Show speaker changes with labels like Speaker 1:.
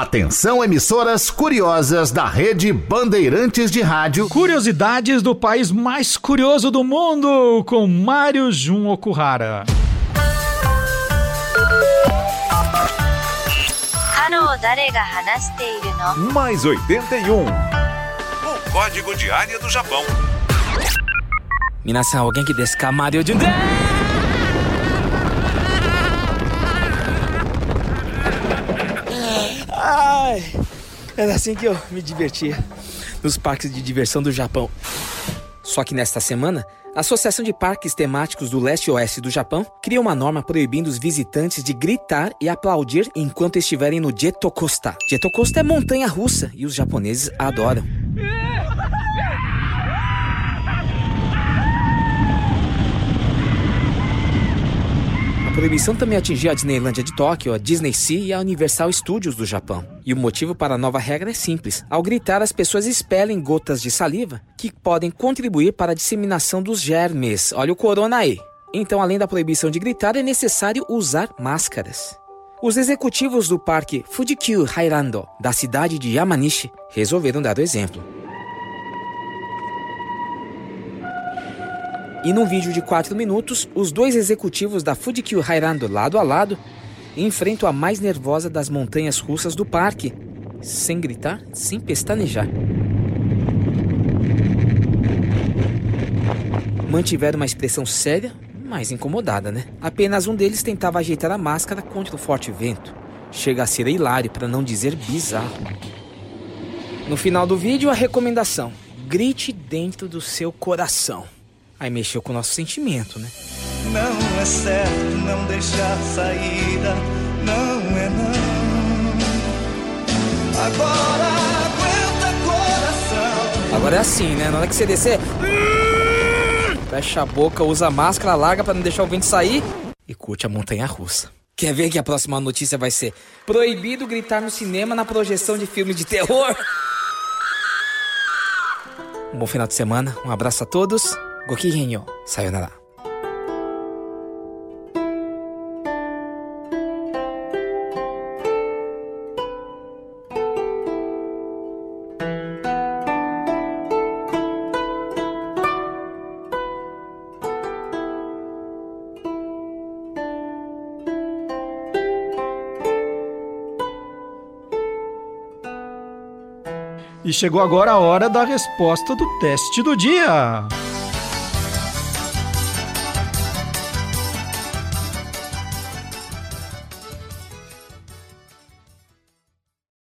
Speaker 1: Atenção, emissoras curiosas da rede Bandeirantes de Rádio.
Speaker 2: Curiosidades do país mais curioso do mundo, com Mário Jun Okuhara.
Speaker 3: Mais 81. O código de área do Japão.
Speaker 4: Minasan, alguém que desca Mario Jun. Ai, era assim que eu me divertia nos parques de diversão do Japão. Só que nesta semana, a Associação de Parques Temáticos do Leste e Oeste do Japão cria uma norma proibindo os visitantes de gritar e aplaudir enquanto estiverem no Jetocosta. Jetocosta é montanha russa e os japoneses adoram. proibição também atingiu a Disneylandia de Tóquio, a Disney Sea e a Universal Studios do Japão. E o motivo para a nova regra é simples. Ao gritar, as pessoas expelem gotas de saliva que podem contribuir para a disseminação dos germes. Olha o corona aí. Então, além da proibição de gritar, é necessário usar máscaras. Os executivos do parque Fujikyu Hairando, da cidade de Yamanishi, resolveram dar o exemplo. E num vídeo de 4 minutos, os dois executivos da Fujikyu Hairando lado a lado enfrentam a mais nervosa das montanhas russas do parque, sem gritar, sem pestanejar. Mantiveram uma expressão séria, mas incomodada, né? Apenas um deles tentava ajeitar a máscara contra o forte vento. Chega a ser hilário, para não dizer bizarro. No final do vídeo, a recomendação: grite dentro do seu coração. Aí mexeu com o nosso sentimento, né?
Speaker 5: Não é certo não deixar saída, não é não. Agora aguenta coração.
Speaker 4: Agora é assim, né? Na hora que você descer, fecha a boca, usa a máscara larga para não deixar o vento sair e curte a montanha russa. Quer ver que a próxima notícia vai ser proibido gritar no cinema na projeção de filme de terror? Um bom final de semana, um abraço a todos ごき
Speaker 2: E chegou agora a hora da resposta do teste do dia.